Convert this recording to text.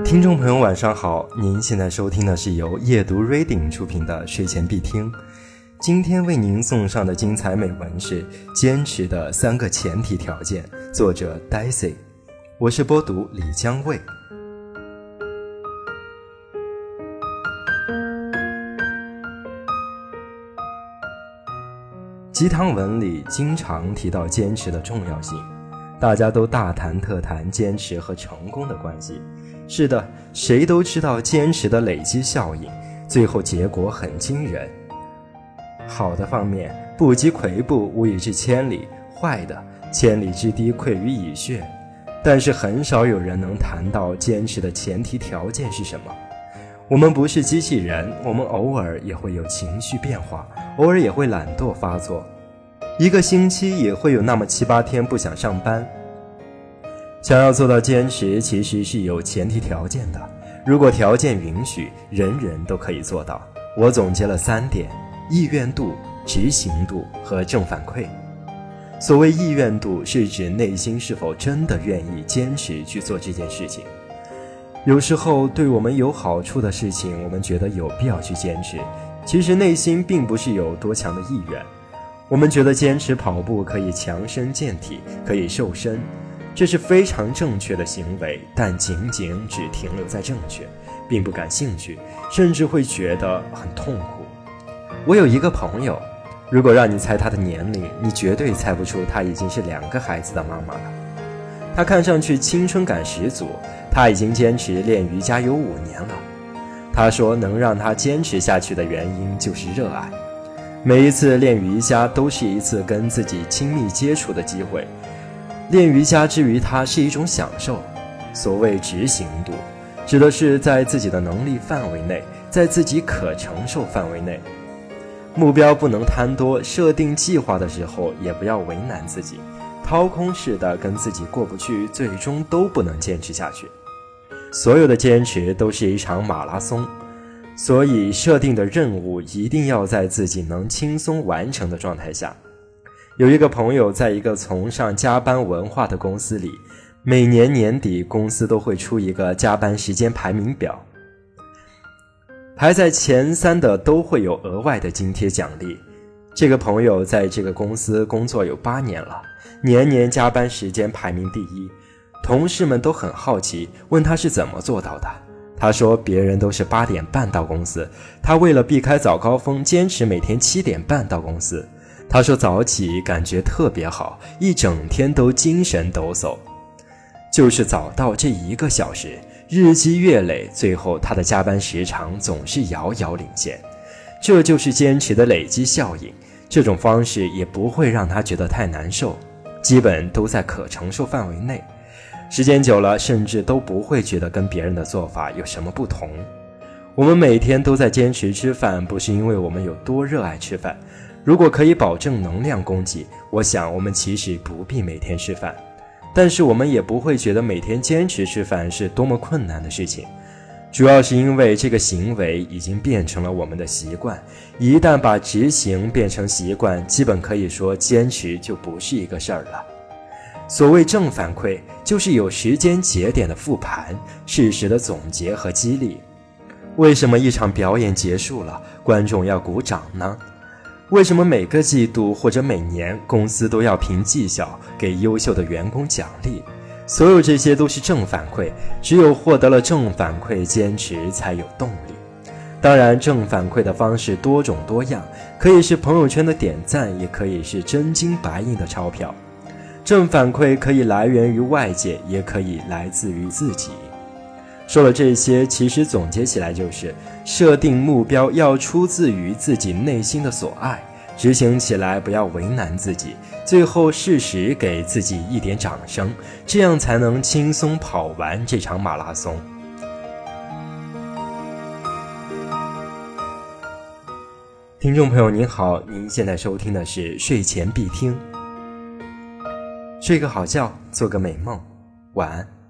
听众朋友，晚上好！您现在收听的是由夜读 Reading 出品的睡前必听。今天为您送上的精彩美文是《坚持的三个前提条件》，作者 Daisy。我是播读李江卫。鸡汤文里经常提到坚持的重要性，大家都大谈特谈坚持和成功的关系。是的，谁都知道坚持的累积效应，最后结果很惊人。好的方面，不积跬步无以至千里；坏的，千里之堤溃于蚁穴。但是很少有人能谈到坚持的前提条件是什么。我们不是机器人，我们偶尔也会有情绪变化，偶尔也会懒惰发作，一个星期也会有那么七八天不想上班。想要做到坚持，其实是有前提条件的。如果条件允许，人人都可以做到。我总结了三点：意愿度、执行度和正反馈。所谓意愿度，是指内心是否真的愿意坚持去做这件事情。有时候，对我们有好处的事情，我们觉得有必要去坚持，其实内心并不是有多强的意愿。我们觉得坚持跑步可以强身健体，可以瘦身。这是非常正确的行为，但仅仅只停留在正确，并不感兴趣，甚至会觉得很痛苦。我有一个朋友，如果让你猜他的年龄，你绝对猜不出他已经是两个孩子的妈妈了。他看上去青春感十足，他已经坚持练瑜伽有五年了。他说，能让他坚持下去的原因就是热爱。每一次练瑜伽都是一次跟自己亲密接触的机会。练瑜伽之于他是一种享受。所谓执行度，指的是在自己的能力范围内，在自己可承受范围内。目标不能贪多，设定计划的时候也不要为难自己，掏空似的跟自己过不去，最终都不能坚持下去。所有的坚持都是一场马拉松，所以设定的任务一定要在自己能轻松完成的状态下。有一个朋友在一个崇尚加班文化的公司里，每年年底公司都会出一个加班时间排名表，排在前三的都会有额外的津贴奖励。这个朋友在这个公司工作有八年了，年年加班时间排名第一，同事们都很好奇，问他是怎么做到的。他说别人都是八点半到公司，他为了避开早高峰，坚持每天七点半到公司。他说：“早起感觉特别好，一整天都精神抖擞。就是早到这一个小时，日积月累，最后他的加班时长总是遥遥领先。这就是坚持的累积效应。这种方式也不会让他觉得太难受，基本都在可承受范围内。时间久了，甚至都不会觉得跟别人的做法有什么不同。我们每天都在坚持吃饭，不是因为我们有多热爱吃饭。”如果可以保证能量供给，我想我们其实不必每天吃饭，但是我们也不会觉得每天坚持吃饭是多么困难的事情。主要是因为这个行为已经变成了我们的习惯，一旦把执行变成习惯，基本可以说坚持就不是一个事儿了。所谓正反馈，就是有时间节点的复盘、事实的总结和激励。为什么一场表演结束了，观众要鼓掌呢？为什么每个季度或者每年公司都要凭绩效给优秀的员工奖励？所有这些都是正反馈，只有获得了正反馈，坚持才有动力。当然，正反馈的方式多种多样，可以是朋友圈的点赞，也可以是真金白银的钞票。正反馈可以来源于外界，也可以来自于自己。说了这些，其实总结起来就是：设定目标要出自于自己内心的所爱，执行起来不要为难自己，最后适时给自己一点掌声，这样才能轻松跑完这场马拉松。听众朋友您好，您现在收听的是睡前必听，睡个好觉，做个美梦，晚安。